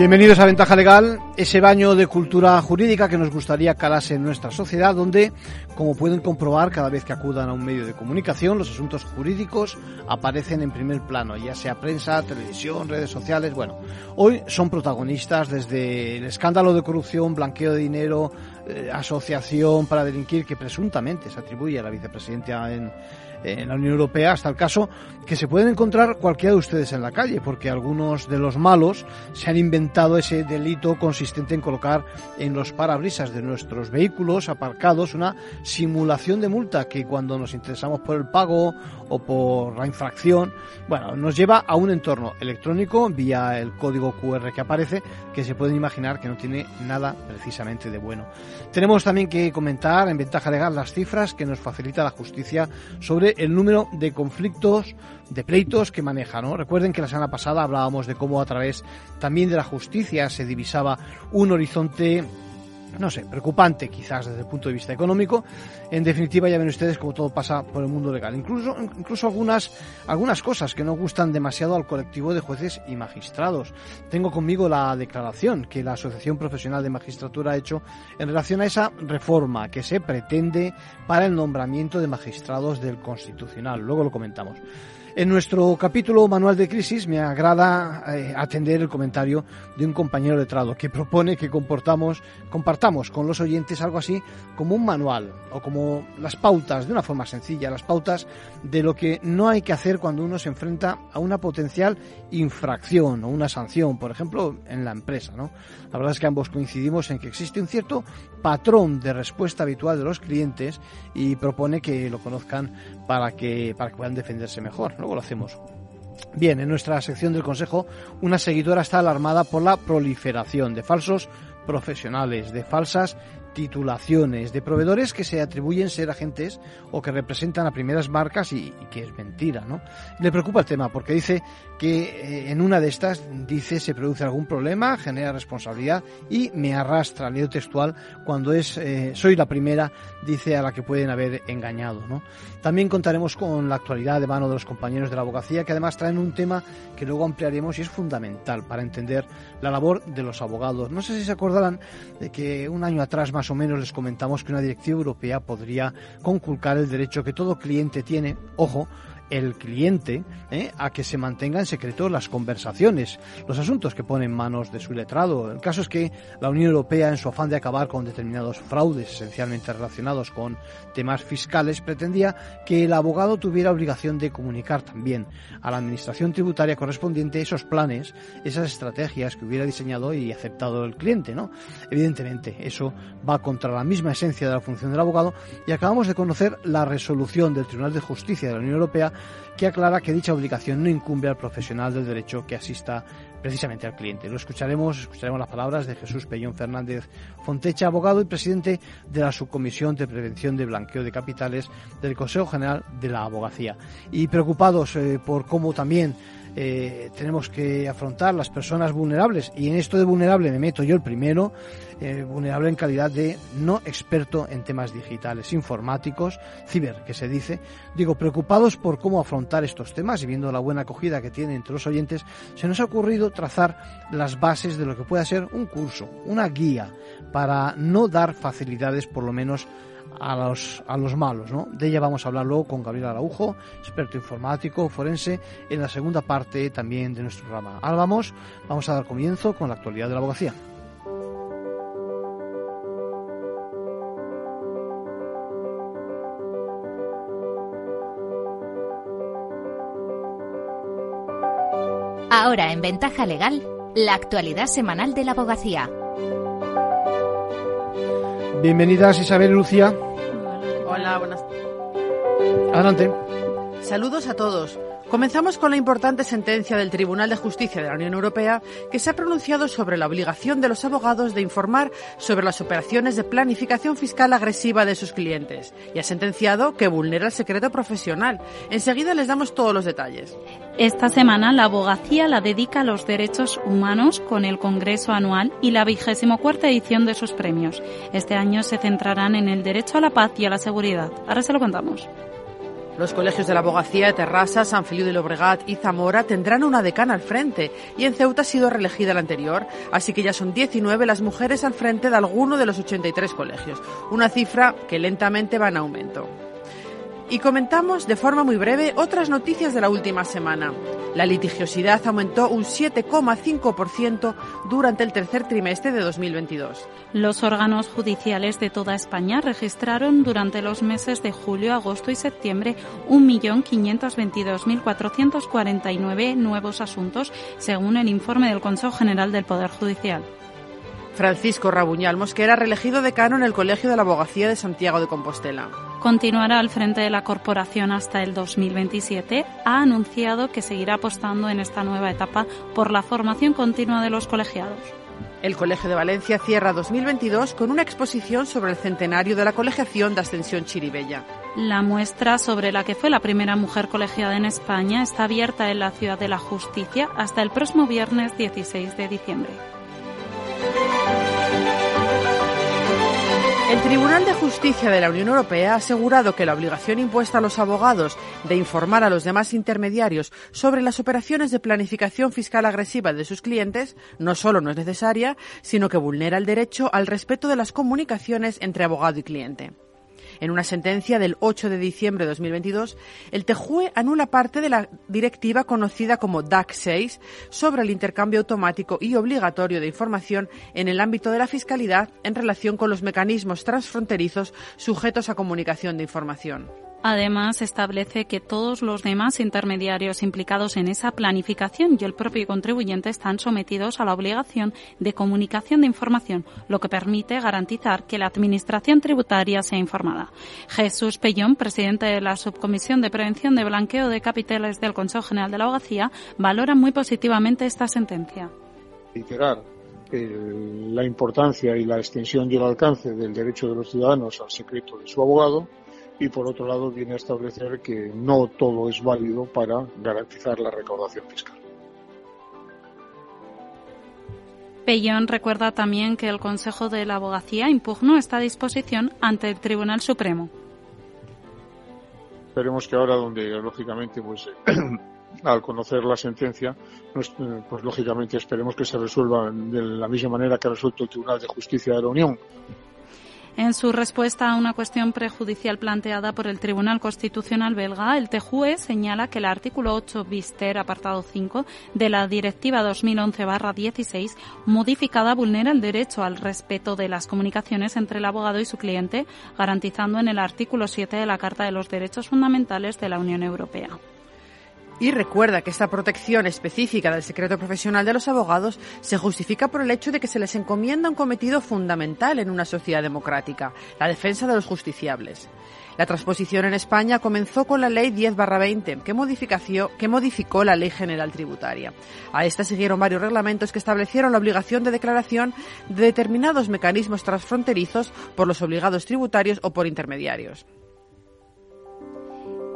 Bienvenidos a Ventaja Legal, ese baño de cultura jurídica que nos gustaría calase en nuestra sociedad, donde, como pueden comprobar cada vez que acudan a un medio de comunicación, los asuntos jurídicos aparecen en primer plano, ya sea prensa, televisión, redes sociales. Bueno, hoy son protagonistas desde el escándalo de corrupción, blanqueo de dinero, eh, asociación para delinquir que presuntamente se atribuye a la vicepresidenta en en la Unión Europea, hasta el caso que se pueden encontrar cualquiera de ustedes en la calle, porque algunos de los malos se han inventado ese delito consistente en colocar en los parabrisas de nuestros vehículos aparcados una simulación de multa que cuando nos interesamos por el pago o por la infracción, bueno, nos lleva a un entorno electrónico vía el código QR que aparece, que se pueden imaginar que no tiene nada precisamente de bueno. Tenemos también que comentar en ventaja legal las cifras que nos facilita la justicia sobre el número de conflictos, de pleitos que maneja. ¿no? Recuerden que la semana pasada hablábamos de cómo a través también de la justicia se divisaba un horizonte no sé, preocupante quizás desde el punto de vista económico. En definitiva, ya ven ustedes cómo todo pasa por el mundo legal. Incluso, incluso algunas, algunas cosas que no gustan demasiado al colectivo de jueces y magistrados. Tengo conmigo la declaración que la Asociación Profesional de Magistratura ha hecho en relación a esa reforma que se pretende para el nombramiento de magistrados del Constitucional. Luego lo comentamos. En nuestro capítulo Manual de Crisis me agrada eh, atender el comentario de un compañero letrado que propone que comportamos, compartamos con los oyentes algo así como un manual o como las pautas, de una forma sencilla, las pautas de lo que no hay que hacer cuando uno se enfrenta a una potencial infracción o una sanción, por ejemplo, en la empresa. ¿no? La verdad es que ambos coincidimos en que existe un cierto patrón de respuesta habitual de los clientes y propone que lo conozcan para que, para que puedan defenderse mejor luego lo hacemos. Bien, en nuestra sección del Consejo, una seguidora está alarmada por la proliferación de falsos profesionales, de falsas titulaciones de proveedores que se atribuyen ser agentes o que representan a primeras marcas y, que es mentira, ¿no? Le preocupa el tema porque dice que eh, en una de estas dice se produce algún problema, genera responsabilidad y me arrastra, leo textual, cuando es eh, soy la primera, dice a la que pueden haber engañado, ¿no? También contaremos con la actualidad de mano de los compañeros de la abogacía que además traen un tema que luego ampliaremos y es fundamental para entender la labor de los abogados. No sé si se acordarán de que un año atrás más o menos les comentamos que una directiva europea podría conculcar el derecho que todo cliente tiene, ojo, el cliente ¿eh? a que se mantenga en secreto las conversaciones, los asuntos que pone en manos de su letrado. El caso es que la Unión Europea, en su afán de acabar con determinados fraudes esencialmente relacionados con temas fiscales, pretendía que el abogado tuviera obligación de comunicar también a la Administración tributaria correspondiente esos planes, esas estrategias que hubiera diseñado y aceptado el cliente. ¿no? Evidentemente, eso va contra la misma esencia de la función del abogado y acabamos de conocer la resolución del Tribunal de Justicia de la Unión Europea que aclara que dicha obligación no incumbe al profesional del derecho que asista precisamente al cliente. Lo escucharemos, escucharemos las palabras de Jesús Pellón Fernández Fontecha, abogado y presidente de la Subcomisión de Prevención de Blanqueo de Capitales del Consejo General de la Abogacía. Y preocupados eh, por cómo también eh, tenemos que afrontar las personas vulnerables y en esto de vulnerable me meto yo el primero, eh, vulnerable en calidad de no experto en temas digitales, informáticos, ciber, que se dice. Digo, preocupados por cómo afrontar estos temas y viendo la buena acogida que tiene entre los oyentes, se nos ha ocurrido trazar las bases de lo que pueda ser un curso, una guía para no dar facilidades por lo menos a los, a los malos. De ella vamos a hablar luego con Gabriel Araujo, experto informático, forense, en la segunda parte también de nuestro programa. Ahora vamos, vamos a dar comienzo con la actualidad de la abogacía. Ahora en Ventaja Legal, la actualidad semanal de la abogacía. Bienvenidas Isabel y Lucía. Hola, buenas. Adelante. Saludos a todos. Comenzamos con la importante sentencia del Tribunal de Justicia de la Unión Europea que se ha pronunciado sobre la obligación de los abogados de informar sobre las operaciones de planificación fiscal agresiva de sus clientes y ha sentenciado que vulnera el secreto profesional. Enseguida les damos todos los detalles. Esta semana la abogacía la dedica a los derechos humanos con el Congreso anual y la vigésimo cuarta edición de sus premios. Este año se centrarán en el derecho a la paz y a la seguridad. Ahora se lo contamos. Los colegios de la abogacía de Terrassa, San Feliu de Llobregat y Zamora tendrán una decana al frente y en Ceuta ha sido reelegida la anterior, así que ya son 19 las mujeres al frente de alguno de los 83 colegios, una cifra que lentamente va en aumento. Y comentamos de forma muy breve otras noticias de la última semana. La litigiosidad aumentó un 7,5% durante el tercer trimestre de 2022. Los órganos judiciales de toda España registraron durante los meses de julio, agosto y septiembre 1.522.449 nuevos asuntos, según el informe del Consejo General del Poder Judicial. Francisco Rabuñal Mosquera, reelegido decano en el Colegio de la Abogacía de Santiago de Compostela. Continuará al frente de la corporación hasta el 2027. Ha anunciado que seguirá apostando en esta nueva etapa por la formación continua de los colegiados. El Colegio de Valencia cierra 2022 con una exposición sobre el centenario de la colegiación de Ascensión Chiribella. La muestra sobre la que fue la primera mujer colegiada en España está abierta en la Ciudad de la Justicia hasta el próximo viernes 16 de diciembre. El Tribunal de Justicia de la Unión Europea ha asegurado que la obligación impuesta a los abogados de informar a los demás intermediarios sobre las operaciones de planificación fiscal agresiva de sus clientes no solo no es necesaria, sino que vulnera el derecho al respeto de las comunicaciones entre abogado y cliente. En una sentencia del 8 de diciembre de 2022, el TEJUE anula parte de la directiva conocida como DAC 6 sobre el intercambio automático y obligatorio de información en el ámbito de la fiscalidad en relación con los mecanismos transfronterizos sujetos a comunicación de información. Además, establece que todos los demás intermediarios implicados en esa planificación y el propio contribuyente están sometidos a la obligación de comunicación de información, lo que permite garantizar que la Administración tributaria sea informada. Jesús Pellón, presidente de la Subcomisión de Prevención de Blanqueo de Capitales del Consejo General de la Abogacía, valora muy positivamente esta sentencia. la importancia y la extensión y el alcance del derecho de los ciudadanos al secreto de su abogado y por otro lado viene a establecer que no todo es válido para garantizar la recaudación fiscal. Pellón recuerda también que el Consejo de la Abogacía impugnó esta disposición ante el Tribunal Supremo. Esperemos que ahora, donde lógicamente, pues al conocer la sentencia, pues, pues, lógicamente esperemos que se resuelva de la misma manera que ha resuelto el Tribunal de Justicia de la Unión, en su respuesta a una cuestión prejudicial planteada por el Tribunal Constitucional belga, el TJUE señala que el artículo 8 bister, apartado 5, de la Directiva 2011-16, modificada, vulnera el derecho al respeto de las comunicaciones entre el abogado y su cliente, garantizando en el artículo 7 de la Carta de los Derechos Fundamentales de la Unión Europea. Y recuerda que esta protección específica del secreto profesional de los abogados se justifica por el hecho de que se les encomienda un cometido fundamental en una sociedad democrática, la defensa de los justiciables. La transposición en España comenzó con la Ley 10-20, que, que modificó la Ley General Tributaria. A esta siguieron varios reglamentos que establecieron la obligación de declaración de determinados mecanismos transfronterizos por los obligados tributarios o por intermediarios.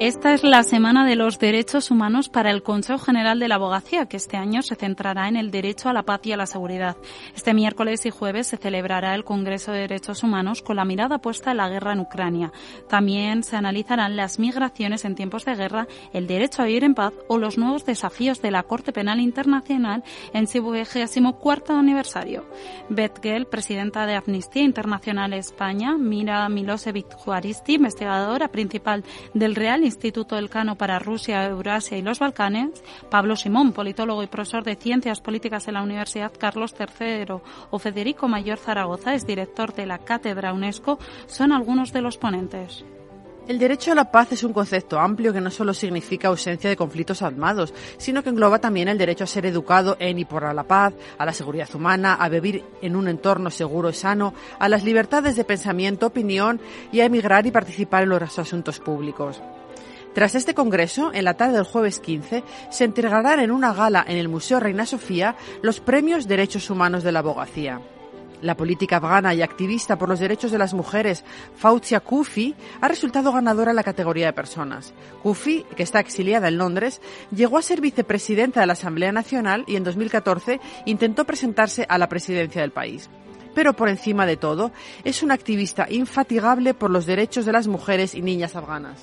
Esta es la Semana de los Derechos Humanos para el Consejo General de la Abogacía, que este año se centrará en el derecho a la paz y a la seguridad. Este miércoles y jueves se celebrará el Congreso de Derechos Humanos con la mirada puesta en la guerra en Ucrania. También se analizarán las migraciones en tiempos de guerra, el derecho a vivir en paz o los nuevos desafíos de la Corte Penal Internacional en su vigésimo cuarto aniversario. Beth Gell, presidenta de Amnistía Internacional España, Mira Milosevic Juaristi, investigadora principal del Real Instituto Elcano para Rusia, Eurasia y los Balcanes, Pablo Simón, politólogo y profesor de Ciencias Políticas en la Universidad Carlos III, o Federico Mayor Zaragoza, es director de la Cátedra UNESCO, son algunos de los ponentes. El derecho a la paz es un concepto amplio que no solo significa ausencia de conflictos armados, sino que engloba también el derecho a ser educado en y por la paz, a la seguridad humana, a vivir en un entorno seguro y sano, a las libertades de pensamiento, opinión y a emigrar y participar en los asuntos públicos. Tras este congreso, en la tarde del jueves 15, se entregarán en una gala en el Museo Reina Sofía los premios Derechos Humanos de la Abogacía. La política afgana y activista por los derechos de las mujeres, Fauzia Kufi, ha resultado ganadora en la categoría de personas. Kufi, que está exiliada en Londres, llegó a ser vicepresidenta de la Asamblea Nacional y en 2014 intentó presentarse a la presidencia del país. Pero por encima de todo, es una activista infatigable por los derechos de las mujeres y niñas afganas.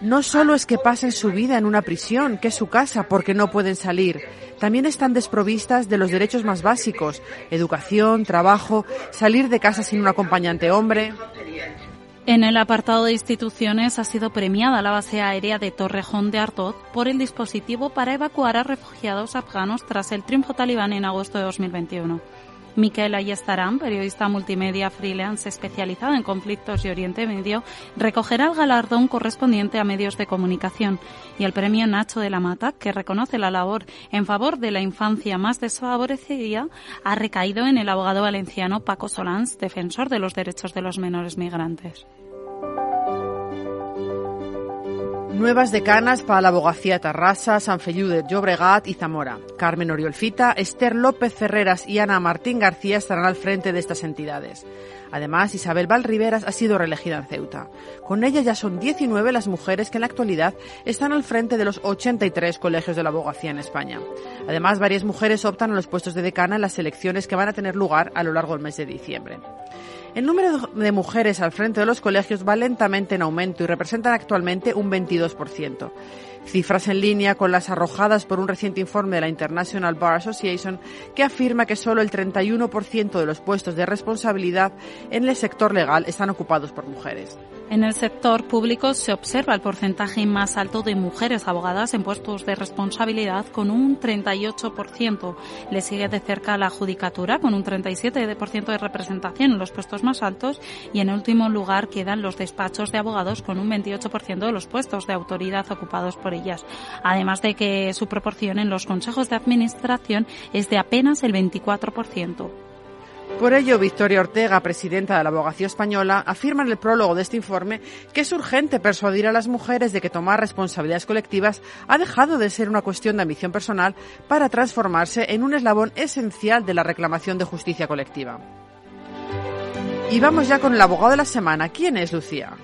No solo es que pasen su vida en una prisión, que es su casa, porque no pueden salir. También están desprovistas de los derechos más básicos, educación, trabajo, salir de casa sin un acompañante hombre. En el apartado de instituciones ha sido premiada la base aérea de Torrejón de Artoz por el dispositivo para evacuar a refugiados afganos tras el triunfo talibán en agosto de 2021. Miquel Ayestarán, periodista multimedia freelance especializado en conflictos y Oriente Medio, recogerá el galardón correspondiente a medios de comunicación y el premio Nacho de la Mata, que reconoce la labor en favor de la infancia más desfavorecida, ha recaído en el abogado valenciano Paco Solans, defensor de los derechos de los menores migrantes. Nuevas decanas para la abogacía Tarrasa, San Feliu de Llobregat y Zamora. Carmen Oriolfita, Esther López Ferreras y Ana Martín García estarán al frente de estas entidades. Además, Isabel Valriveras ha sido reelegida en Ceuta. Con ella ya son 19 las mujeres que en la actualidad están al frente de los 83 colegios de la abogacía en España. Además, varias mujeres optan a los puestos de decana en las elecciones que van a tener lugar a lo largo del mes de diciembre. El número de mujeres al frente de los colegios va lentamente en aumento y representan actualmente un 22%. Cifras en línea con las arrojadas por un reciente informe de la International Bar Association que afirma que solo el 31% de los puestos de responsabilidad en el sector legal están ocupados por mujeres. En el sector público se observa el porcentaje más alto de mujeres abogadas en puestos de responsabilidad con un 38%. Le sigue de cerca la judicatura con un 37% de representación en los puestos más altos y en último lugar quedan los despachos de abogados con un 28% de los puestos de autoridad ocupados por ellas. Además de que su proporción en los consejos de administración es de apenas el 24%. Por ello, Victoria Ortega, presidenta de la Abogacía Española, afirma en el prólogo de este informe que es urgente persuadir a las mujeres de que tomar responsabilidades colectivas ha dejado de ser una cuestión de ambición personal para transformarse en un eslabón esencial de la reclamación de justicia colectiva. Y vamos ya con el abogado de la semana. ¿Quién es Lucía?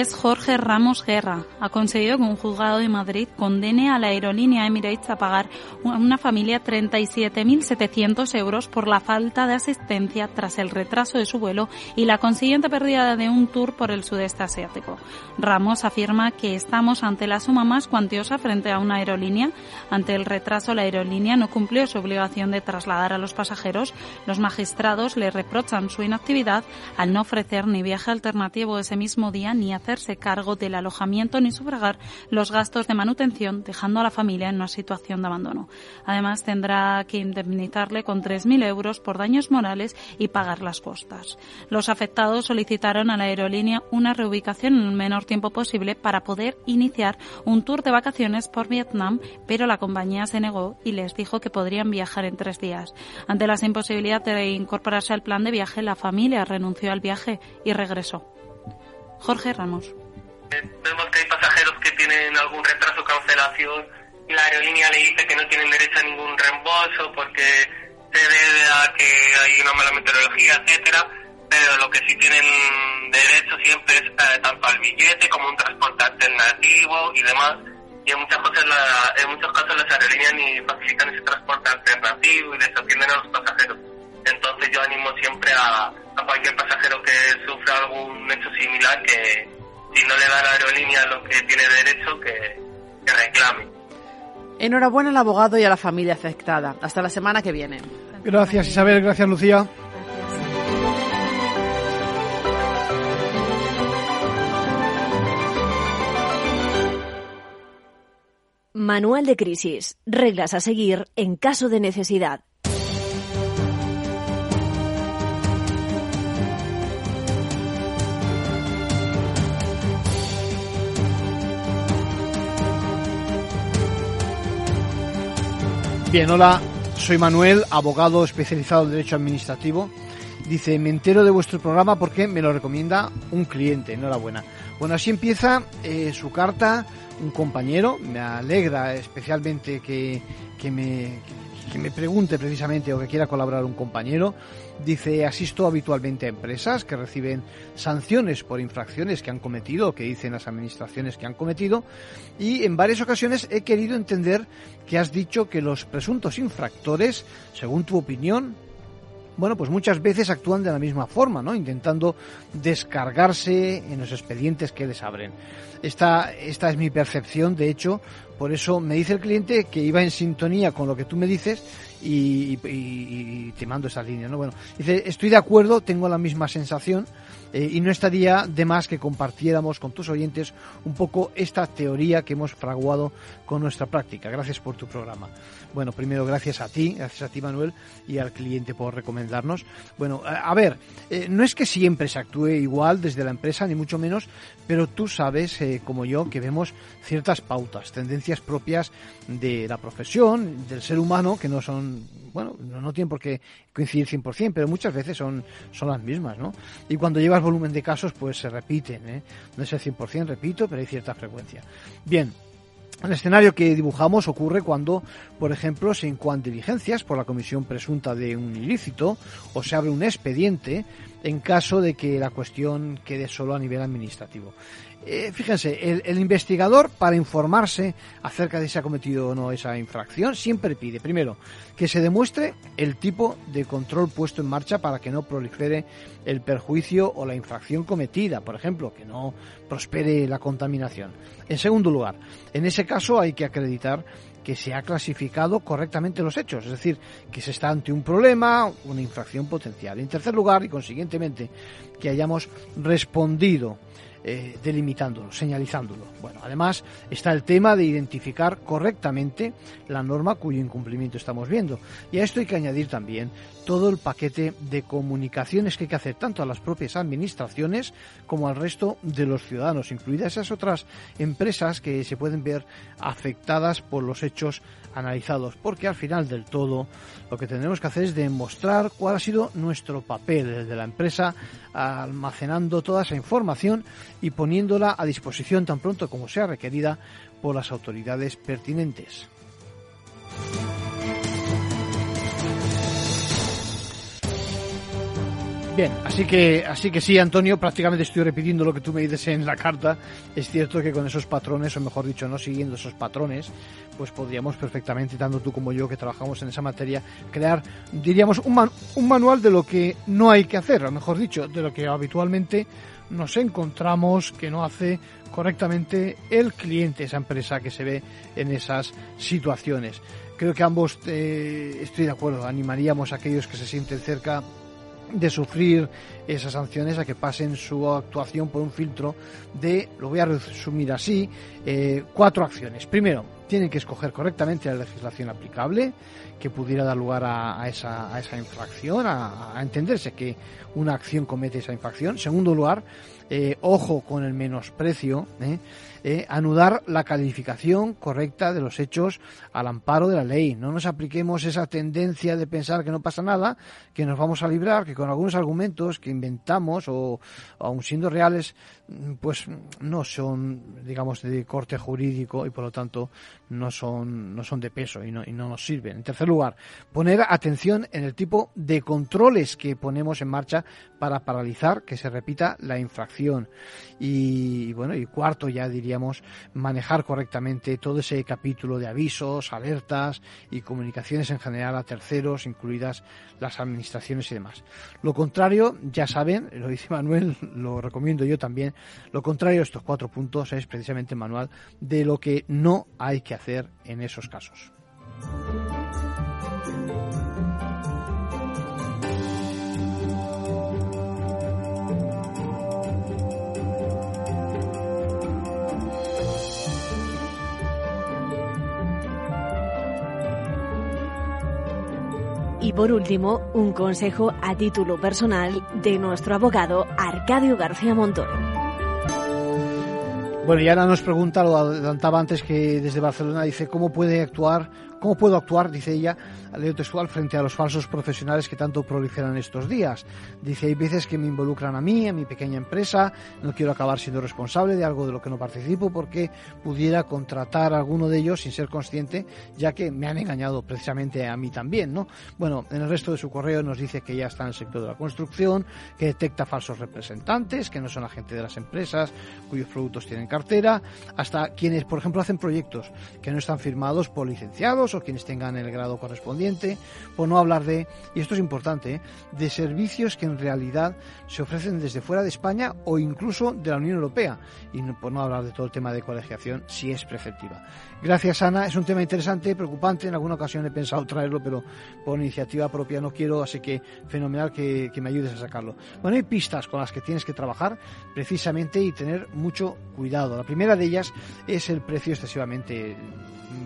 Es Jorge Ramos Guerra. Ha conseguido que un juzgado de Madrid condene a la aerolínea Emirates a pagar a una familia 37.700 euros por la falta de asistencia tras el retraso de su vuelo y la consiguiente pérdida de un tour por el sudeste asiático. Ramos afirma que estamos ante la suma más cuantiosa frente a una aerolínea. Ante el retraso, la aerolínea no cumplió su obligación de trasladar a los pasajeros. Los magistrados le reprochan su inactividad al no ofrecer ni viaje alternativo ese mismo día ni hacerse cargo del alojamiento ni sufragar los gastos de manutención, dejando a la familia en una situación de abandono. Además, tendrá que indemnizarle con 3.000 euros por daños morales y pagar las costas. Los afectados solicitaron a la aerolínea una reubicación en el menor tiempo posible para poder iniciar un tour de vacaciones por Vietnam, pero la compañía se negó y les dijo que podrían viajar en tres días. Ante la imposibilidad de incorporarse al plan de viaje, la familia renunció al viaje y regresó. Jorge Ramos. Vemos que hay pasajeros que tienen algún retraso o cancelación la aerolínea le dice que no tienen derecho a ningún reembolso porque se debe a que hay una mala meteorología, etcétera, pero lo que sí tienen derecho siempre es eh, tanto al billete como un transporte alternativo y demás. Y en, muchas cosas en muchos casos las aerolíneas ni facilitan ese transporte alternativo y desatienden a los pasajeros. Entonces yo animo siempre a, a cualquier pasajero que sufra algún hecho similar que si no le da la aerolínea lo que tiene derecho, que, que reclame. Enhorabuena al abogado y a la familia afectada. Hasta la semana que viene. Gracias Isabel, gracias Lucía. Manual de crisis. Reglas a seguir en caso de necesidad. Bien, hola, soy Manuel, abogado especializado en Derecho Administrativo Dice, me entero de vuestro programa porque me lo recomienda un cliente. Enhorabuena. Bueno, así empieza eh, su carta un compañero. Me alegra especialmente que, que me, que me pregunte precisamente o que quiera colaborar un compañero. Dice, asisto habitualmente a empresas que reciben sanciones por infracciones que han cometido que dicen las administraciones que han cometido y en varias ocasiones he querido entender que has dicho que los presuntos infractores, según tu opinión, bueno, pues muchas veces actúan de la misma forma, ¿no? Intentando descargarse en los expedientes que les abren. Esta, esta es mi percepción, de hecho, por eso me dice el cliente que iba en sintonía con lo que tú me dices y, te mando esa línea, ¿no? Bueno, dice, estoy de acuerdo, tengo la misma sensación eh, y no estaría de más que compartiéramos con tus oyentes un poco esta teoría que hemos fraguado con nuestra práctica. Gracias por tu programa. Bueno, primero gracias a ti, gracias a ti Manuel y al cliente por recomendarnos. Bueno, a, ver, eh, no es que siempre se actúe igual desde la empresa, ni mucho menos, pero tú sabes, eh, como yo, que vemos ciertas pautas, tendencias propias de la profesión, del ser humano, que no son, bueno, no, tienen por qué coincidir 100%, pero muchas veces son, son las mismas, ¿no? Y cuando llevas volumen de casos, pues se repiten, ¿eh? No es el 100%, repito, pero hay cierta frecuencia. Bien, el escenario que dibujamos ocurre cuando, por ejemplo, se incoan diligencias por la comisión presunta de un ilícito o se abre un expediente en caso de que la cuestión quede solo a nivel administrativo. Eh, fíjense, el, investigador para informarse acerca de si ha cometido o no esa infracción siempre pide, primero, que se demuestre el tipo de control puesto en marcha para que no prolifere el perjuicio o la infracción cometida, por ejemplo, que no prospere la contaminación. En segundo lugar, en ese caso hay que acreditar que se ha clasificado correctamente los hechos, es decir, que se está ante un problema, una infracción potencial. En tercer lugar, y consiguientemente, que hayamos respondido eh, delimitándolo, señalizándolo. Bueno, además está el tema de identificar correctamente la norma cuyo incumplimiento estamos viendo. Y a esto hay que añadir también todo el paquete de comunicaciones que hay que hacer tanto a las propias administraciones como al resto de los ciudadanos, incluidas esas otras empresas que se pueden ver afectadas por los hechos analizados, porque al final del todo lo que tenemos que hacer es demostrar cuál ha sido nuestro papel desde la empresa, almacenando toda esa información y poniéndola a disposición tan pronto como sea requerida por las autoridades pertinentes. Bien, así que, así que sí, Antonio, prácticamente estoy repitiendo lo que tú me dices en la carta. Es cierto que con esos patrones, o mejor dicho, no siguiendo esos patrones, pues podríamos perfectamente, tanto tú como yo que trabajamos en esa materia, crear, diríamos, un, un manual de lo que no hay que hacer, o mejor dicho, de lo que habitualmente nos encontramos que no hace correctamente el cliente, esa empresa que se ve en esas situaciones. Creo que ambos, eh, estoy de acuerdo, animaríamos a aquellos que se sienten cerca de sufrir esas sanciones a que pasen su actuación por un filtro de, lo voy a resumir así, eh, cuatro acciones. Primero, tienen que escoger correctamente la legislación aplicable que pudiera dar lugar a, esa, a esa, infracción, a, entenderse que una acción comete esa infracción. Segundo lugar, eh, ojo con el menosprecio. ¿eh? Eh, anudar la calificación correcta de los hechos al amparo de la ley. No nos apliquemos esa tendencia de pensar que no pasa nada, que nos vamos a librar, que con algunos argumentos que inventamos o aun siendo reales, pues no son, digamos, de corte jurídico y por lo tanto no son, no son de peso y no, y no nos sirven. En tercer lugar, poner atención en el tipo de controles que ponemos en marcha para paralizar que se repita la infracción. Y bueno, y cuarto ya manejar correctamente todo ese capítulo de avisos, alertas y comunicaciones en general a terceros, incluidas las administraciones y demás. Lo contrario, ya saben, lo dice Manuel, lo recomiendo yo también, lo contrario a estos cuatro puntos es precisamente manual de lo que no hay que hacer en esos casos. Por último, un consejo a título personal de nuestro abogado Arcadio García Montoro. Bueno, y ahora nos pregunta, lo adelantaba antes que desde Barcelona dice cómo puede actuar ¿Cómo puedo actuar, dice ella, leo textual, frente a los falsos profesionales que tanto proliferan estos días? Dice, hay veces que me involucran a mí, a mi pequeña empresa, no quiero acabar siendo responsable de algo de lo que no participo porque pudiera contratar a alguno de ellos sin ser consciente, ya que me han engañado precisamente a mí también, ¿no? Bueno, en el resto de su correo nos dice que ya está en el sector de la construcción, que detecta falsos representantes, que no son agentes de las empresas, cuyos productos tienen cartera, hasta quienes, por ejemplo, hacen proyectos que no están firmados por licenciados o quienes tengan el grado correspondiente, por no hablar de, y esto es importante, ¿eh? de servicios que en realidad se ofrecen desde fuera de España o incluso de la Unión Europea, y por no hablar de todo el tema de colegiación, si es preceptiva. Gracias, Ana. Es un tema interesante, preocupante. En alguna ocasión he pensado traerlo, pero por iniciativa propia no quiero, así que fenomenal que, que me ayudes a sacarlo. Bueno, hay pistas con las que tienes que trabajar precisamente y tener mucho cuidado. La primera de ellas es el precio excesivamente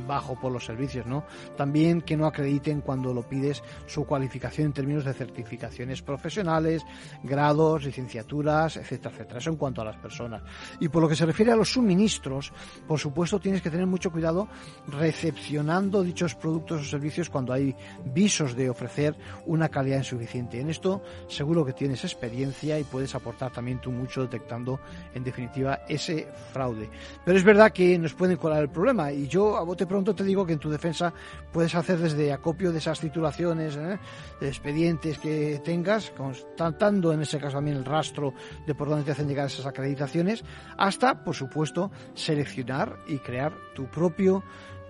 bajo por los servicios, ¿no? También que no acrediten cuando lo pides su cualificación en términos de certificaciones profesionales, grados, licenciaturas, etcétera, etcétera. Eso en cuanto a las personas. Y por lo que se refiere a los suministros, por supuesto tienes que tener mucho cuidado recepcionando dichos productos o servicios cuando hay visos de ofrecer una calidad insuficiente. En esto seguro que tienes experiencia y puedes aportar también tú mucho detectando en definitiva ese fraude. Pero es verdad que nos pueden colar el problema y yo a bote pronto te digo que en tu defensa puedes hacer desde acopio de esas titulaciones, ¿eh? de expedientes que tengas, constatando en ese caso también el rastro de por dónde te hacen llegar esas acreditaciones, hasta, por supuesto, seleccionar y crear tu propio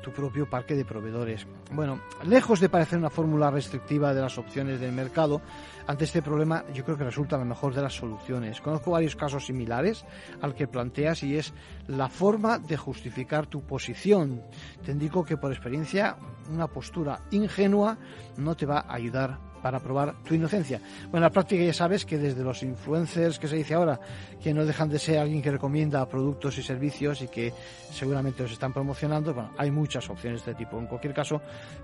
tu propio parque de proveedores. Bueno, lejos de parecer una fórmula restrictiva de las opciones del mercado, ante este problema yo creo que resulta la mejor de las soluciones. Conozco varios casos similares al que planteas y es la forma de justificar tu posición. Te indico que por experiencia una postura ingenua no te va a ayudar para probar tu inocencia. Bueno, en la práctica ya sabes que desde los influencers que se dice ahora, que no dejan de ser alguien que recomienda productos y servicios y que seguramente los están promocionando, bueno, hay muchas opciones de este tipo. En cualquier caso,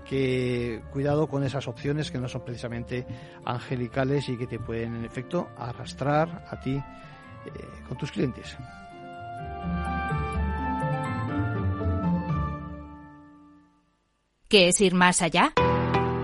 que cuidado con esas opciones que no son precisamente angelicales y que te pueden en efecto arrastrar a ti eh, con tus clientes. ¿Qué es ir más allá?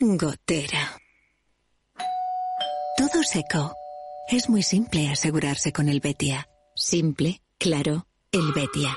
Gotera. Todo seco. Es muy simple asegurarse con el Betia. Simple, claro, el Betia.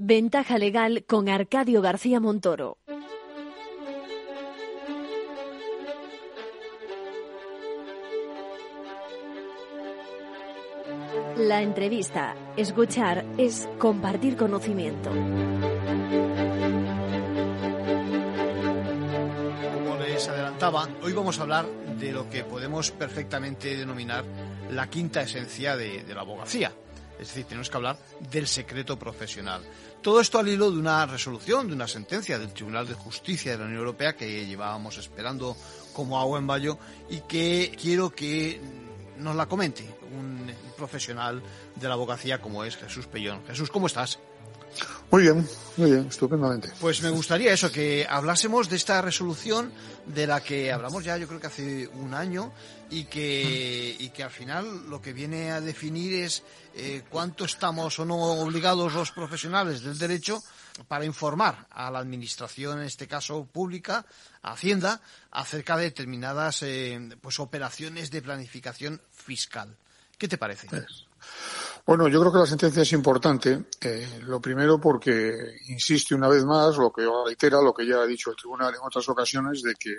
Ventaja legal con Arcadio García Montoro. La entrevista, escuchar, es compartir conocimiento. Como les adelantaba, hoy vamos a hablar de lo que podemos perfectamente denominar la quinta esencia de, de la abogacía. Es decir, tenemos que hablar del secreto profesional. Todo esto al hilo de una resolución, de una sentencia del Tribunal de Justicia de la Unión Europea que llevábamos esperando como agua en bayo y que quiero que nos la comente un profesional de la abogacía como es Jesús Pellón. Jesús, ¿cómo estás? Muy bien, muy bien, estupendamente. Pues me gustaría eso, que hablásemos de esta resolución de la que hablamos ya yo creo que hace un año y que, y que al final lo que viene a definir es eh, cuánto estamos o no obligados los profesionales del derecho para informar a la administración, en este caso pública, a Hacienda, acerca de determinadas eh, pues operaciones de planificación fiscal. ¿Qué te parece? Bueno, yo creo que la sentencia es importante. Eh, lo primero porque insiste una vez más, lo que reitera, lo que ya ha dicho el tribunal en otras ocasiones, de que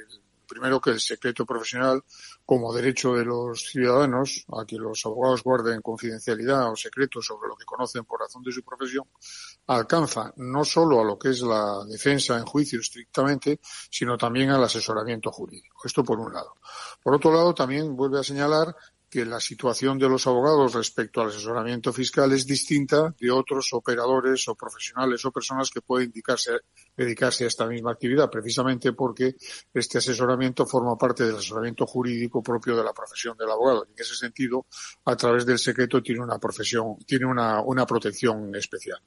primero que el secreto profesional como derecho de los ciudadanos a que los abogados guarden confidencialidad o secreto sobre lo que conocen por razón de su profesión alcanza no solo a lo que es la defensa en juicio estrictamente, sino también al asesoramiento jurídico. Esto por un lado. Por otro lado, también vuelve a señalar que la situación de los abogados respecto al asesoramiento fiscal es distinta de otros operadores o profesionales o personas que pueden dedicarse a esta misma actividad, precisamente porque este asesoramiento forma parte del asesoramiento jurídico propio de la profesión del abogado. En ese sentido, a través del secreto tiene una profesión, tiene una, una protección especial.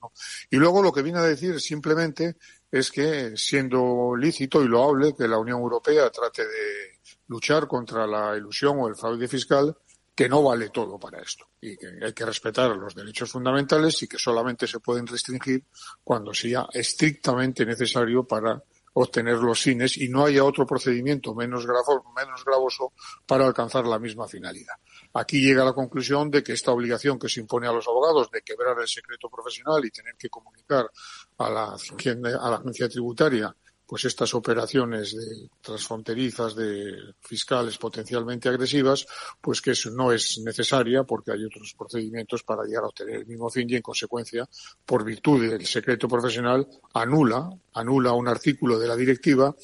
Y luego lo que viene a decir simplemente es que, siendo lícito y loable que la Unión Europea trate de luchar contra la ilusión o el fraude fiscal, que no vale todo para esto y que hay que respetar los derechos fundamentales y que solamente se pueden restringir cuando sea estrictamente necesario para obtener los fines y no haya otro procedimiento menos, menos gravoso para alcanzar la misma finalidad. Aquí llega la conclusión de que esta obligación que se impone a los abogados de quebrar el secreto profesional y tener que comunicar a la, a la agencia tributaria pues estas operaciones de transfronterizas de fiscales potencialmente agresivas, pues que eso no es necesaria porque hay otros procedimientos para llegar a obtener el mismo fin y en consecuencia, por virtud del secreto profesional, anula, anula un artículo de la directiva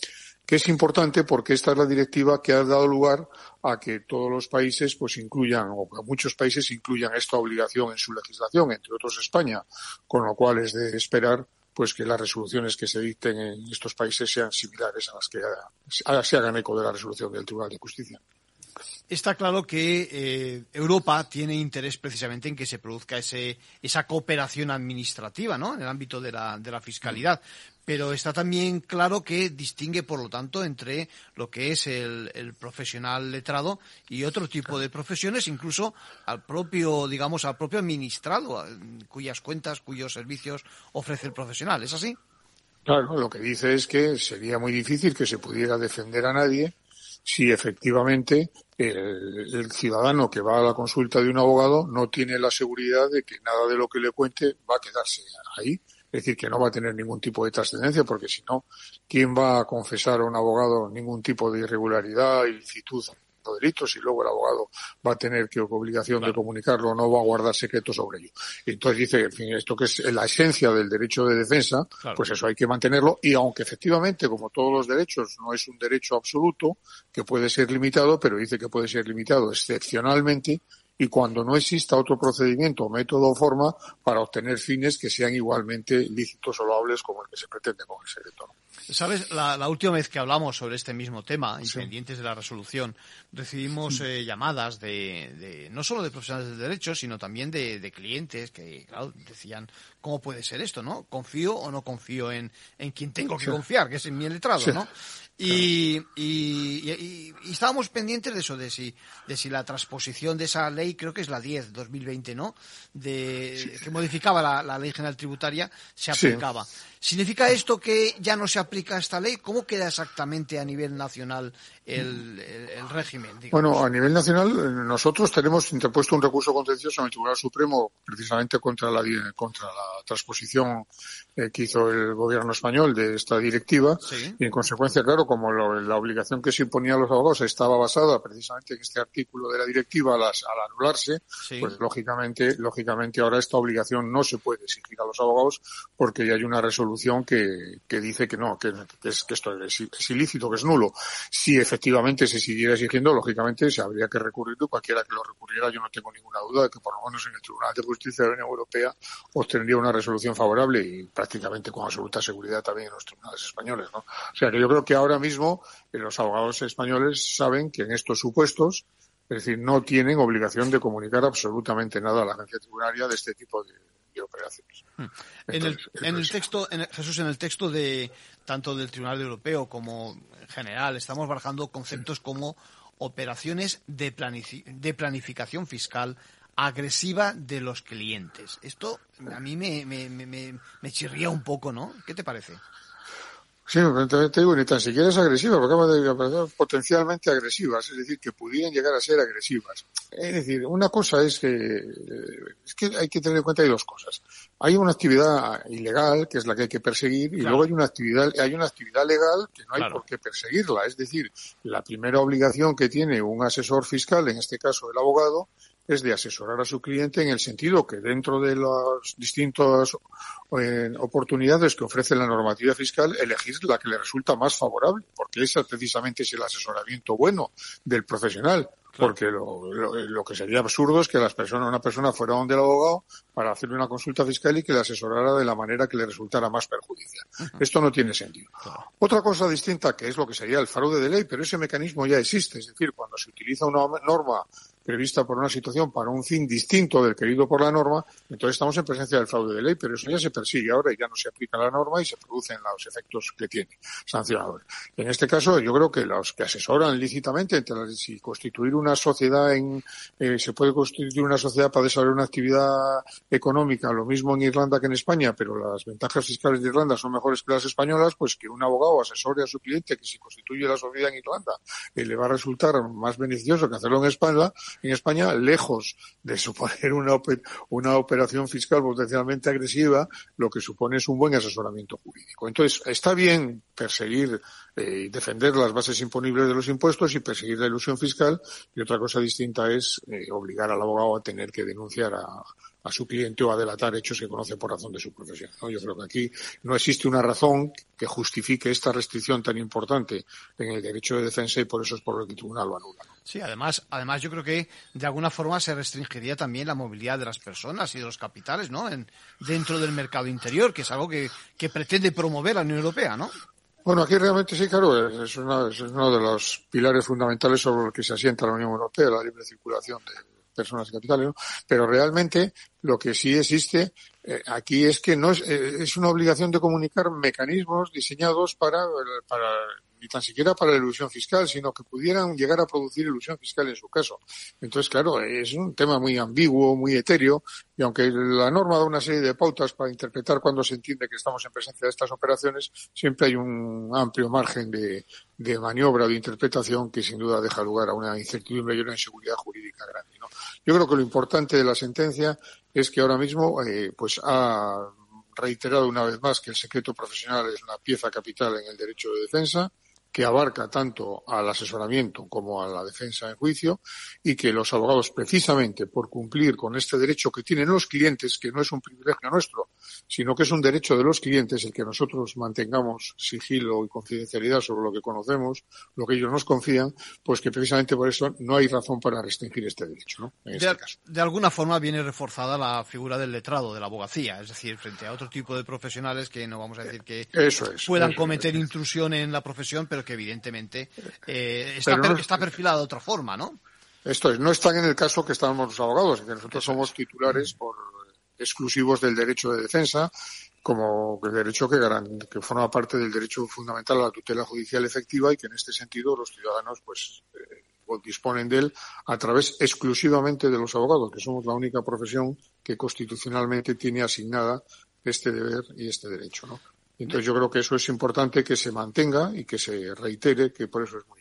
que es importante porque esta es la directiva que ha dado lugar a que todos los países pues incluyan o que muchos países incluyan esta obligación en su legislación, entre otros España, con lo cual es de esperar pues que las resoluciones que se dicten en estos países sean similares a las que se hagan eco de la resolución del Tribunal de Justicia. Está claro que eh, Europa tiene interés precisamente en que se produzca ese, esa cooperación administrativa ¿no? en el ámbito de la, de la fiscalidad pero está también claro que distingue, por lo tanto, entre lo que es el, profesional letrado y otro tipo de profesiones, incluso al propio, digamos, al propio administrado, cuyas cuentas, cuyos servicios ofrece el profesional. ¿Es así? Claro, lo que dice es que sería muy difícil que se pudiera defender a nadie si efectivamente el, el, ciudadano que va a la consulta de un abogado no tiene la seguridad de que nada de lo que le cuente va a quedarse ahí es decir, que no va a tener ningún tipo de trascendencia, porque si no, ¿quién va a confesar a un abogado ningún tipo de irregularidad, ilicitud o delitos y luego el abogado va a tener que obligación de comunicarlo, no va a guardar secretos sobre ello. entonces dice, en fin, esto que es la esencia del derecho de defensa, pues eso hay que mantenerlo y aunque efectivamente, como todos los derechos, no es un derecho absoluto, que puede ser limitado, pero dice que puede ser limitado excepcionalmente y cuando no exista otro procedimiento, método o forma para obtener fines que sean igualmente lícitos o loables como el que se pretende con ese decreto. Sabes, la, última vez que hablamos sobre este mismo tema, independientes de la resolución, recibimos eh, llamadas de, no solo de profesionales de derecho, sino también de, clientes que, claro, decían, ¿cómo puede ser esto, no? ¿Confío o no confío en, en quien tengo que confiar, que es en mi letrado, no? Y, y, estábamos pendientes de eso, de si, de si la transposición de esa ley, creo que es la 10, 2020, ¿no? De, Que modificaba la, la, ley general tributaria, se aplicaba. ¿Significa esto que ya no se aplica esta ley? ¿Cómo queda exactamente a nivel nacional el, régimen? Bueno, a nivel nacional eh, nosotros tenemos interpuesto un recurso contencioso en el Tribunal Supremo precisamente contra la, contra la transposición eh, que hizo el gobierno español de esta directiva y en consecuencia, claro, como la obligación que se imponía a los abogados estaba basada precisamente en este artículo de la directiva al, anularse, pues lógicamente, lógicamente ahora esta obligación no se puede exigir a los abogados porque ya hay una resolución solución que, que dice que no, que, es, que esto es, ilícito, que es nulo. Si efectivamente se siguiera exigiendo, lógicamente se habría que recurrir y cualquiera que lo recurriera, yo no tengo ninguna duda de que por lo menos en el Tribunal de Justicia de la Unión Europea obtendría una resolución favorable y prácticamente con absoluta seguridad también en los tribunales españoles. ¿no? O sea que yo creo que ahora mismo eh, los abogados españoles saben que en estos supuestos es decir, no tienen obligación de comunicar absolutamente nada a la agencia tributaria de este tipo de, operaciones. Hmm. En, el, en el, texto, en Jesús, en el texto de tanto del Tribunal Europeo como en general, estamos barajando conceptos como operaciones de, de planificación fiscal agresiva de los clientes. Esto a mí me, me, me, me chirría un poco, ¿no? ¿Qué te parece? Sí, te digo, ni tan siquiera es agresiva, porque acaba de aparecer potencialmente agresivas, es decir, que pudieran llegar a ser agresivas. Es decir, una cosa es que, es que hay que tener en cuenta hay dos cosas. Hay una actividad ilegal, que es la que hay que perseguir, y luego hay una actividad, hay una actividad legal que no hay por qué perseguirla. Es decir, la primera obligación que tiene un asesor fiscal, en este caso el abogado, es de asesorar a su cliente en el sentido que dentro de las distintas eh, oportunidades que ofrece la normativa fiscal, elegir la que le resulta más favorable, porque ese precisamente es el asesoramiento bueno del profesional. Porque lo, lo, que sería absurdo es que las personas, una persona fuera donde el abogado para hacerle una consulta fiscal y que le asesorara de la manera que le resultara más perjudicial. Esto no tiene sentido. Otra cosa distinta que es lo que sería el fraude de ley, pero ese mecanismo ya existe. Es decir, cuando se utiliza una norma prevista por una situación para un fin distinto del querido por la norma, entonces estamos en presencia del fraude de ley, pero eso ya se persigue ahora y ya no se aplica la norma y se producen los efectos que tiene sancionadores. En este caso, yo creo que los que asesoran lícitamente, entre si constituir una sociedad en, eh, se puede constituir una sociedad para desarrollar una actividad económica, lo mismo en Irlanda que en España, pero las ventajas fiscales de Irlanda son mejores que las españolas, pues que un abogado asesore a su cliente que si constituye la sociedad en Irlanda eh, le va a resultar más beneficioso que hacerlo en España, en España, lejos de suponer una, una operación fiscal potencialmente agresiva, lo que supone es un buen asesoramiento jurídico. Entonces, está bien perseguir eh, y defender las bases imponibles de los impuestos y perseguir la ilusión fiscal, y otra cosa distinta es eh, obligar al abogado a tener que denunciar a, a su cliente o a delatar hechos que conoce por razón de su profesión. Yo creo que aquí no existe una razón que justifique esta restricción tan importante en el derecho de defensa y por eso es por lo que el tribunal lo anula. Sí, además, además yo creo que de alguna forma se restringiría también la movilidad de las personas y de los capitales, ¿no? En, dentro del mercado interior, que es algo que, que pretende promover la Unión Europea, ¿no? Bueno, aquí realmente sí, claro, es, es uno de los pilares fundamentales sobre los que se asienta la Unión Europea, la libre circulación de, personas y capitales, ¿no? pero realmente lo que sí existe eh, aquí es que no es, eh, es una obligación de comunicar mecanismos diseñados para, para ni tan siquiera para la ilusión fiscal, sino que pudieran llegar a producir ilusión fiscal en su caso. Entonces, claro, es un tema muy ambiguo, muy etéreo, y aunque la norma da una serie de pautas para interpretar cuando se entiende que estamos en presencia de estas operaciones, siempre hay un amplio margen de, de maniobra de interpretación que sin duda deja lugar a una incertidumbre y una inseguridad jurídica grande. Yo creo que lo importante de la sentencia es que ahora mismo eh, pues ha reiterado una vez más que el secreto profesional es una pieza capital en el derecho de defensa, que abarca tanto al asesoramiento como a la defensa en juicio y que los abogados precisamente por cumplir con este derecho que tienen los clientes, que no es un privilegio nuestro, sino que es un derecho de los clientes el que nosotros mantengamos sigilo y confidencialidad sobre lo que conocemos, lo que ellos nos confían, pues que precisamente por eso no hay razón para restringir este derecho, ¿no? En este de, caso. de alguna forma viene reforzada la figura del letrado, de la abogacía, es decir, frente a otro tipo de profesionales que no vamos a decir que Eso es, puedan eso cometer es. intrusión en la profesión, pero que evidentemente eh, está, Pero no- per- está perfilada de otra forma, ¿no? Esto es, no están en el caso que estamos los abogados, que nosotros somos titulares por exclusivos del derecho de defensa, como el derecho que, que forma parte del derecho fundamental a la tutela judicial efectiva y que en este sentido los ciudadanos pues eh, disponen de él a través exclusivamente de los abogados, que somos la única profesión que constitucionalmente tiene asignada este deber y este derecho. Entonces yo creo que eso es importante que se mantenga y que se reitere que por eso es muy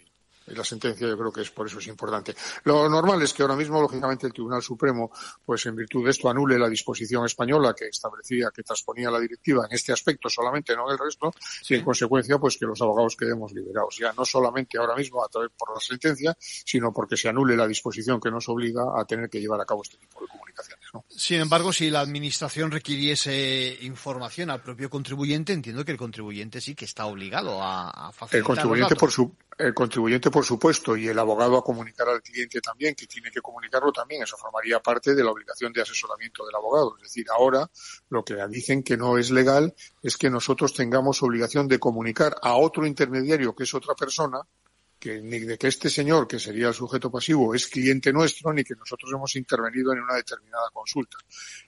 la sentencia yo creo que es por eso es importante. Lo normal es que ahora mismo, lógicamente, el Tribunal Supremo, pues en virtud de esto, anule la disposición española que establecía, que transponía la directiva en este aspecto solamente, no en el resto, y en consecuencia, pues que los abogados quedemos liberados. Ya no solamente ahora mismo a través por la sentencia, sino porque se anule la disposición que nos obliga a tener que llevar a cabo este tipo de comunicaciones. ¿no? Sin embargo, si la administración requiriese información al propio contribuyente, entiendo que el contribuyente sí que está obligado a, a facilitar El contribuyente, los por datos. su, el contribuyente, por supuesto, y el abogado a comunicar al cliente también, que tiene que comunicarlo también. Eso formaría parte de la obligación de asesoramiento del abogado. Es decir, ahora lo que dicen que no es legal es que nosotros tengamos obligación de comunicar a otro intermediario, que es otra persona, que ni de que este señor, que sería el sujeto pasivo, es cliente nuestro, ni que nosotros hemos intervenido en una determinada consulta.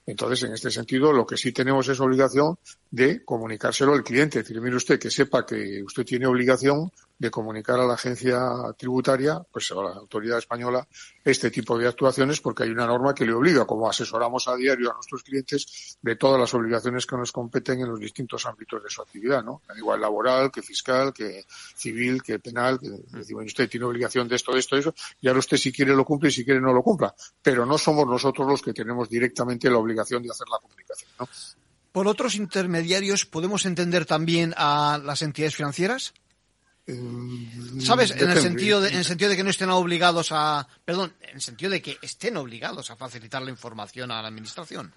Entonces, en este sentido, lo que sí tenemos es obligación de comunicárselo al cliente. Es decir, mire usted que sepa que usted tiene obligación de comunicar a la agencia tributaria, pues a la autoridad española, este tipo de actuaciones, porque hay una norma que le obliga, como asesoramos a diario a nuestros clientes, de todas las obligaciones que nos competen en los distintos ámbitos de su actividad, ¿no? Igual laboral, que fiscal, que civil, que penal, que decimos, usted tiene obligación de esto, de esto, de eso, y ahora usted si quiere lo cumple y si quiere no lo cumpla. Pero no somos nosotros los que tenemos directamente la obligación de hacer la comunicación, ¿no? Por otros intermediarios, ¿podemos entender también a las entidades financieras? ¿Sabes? En el, sentido de, en el sentido de que no estén obligados a. Perdón, en el sentido de que estén obligados a facilitar la información a la administración.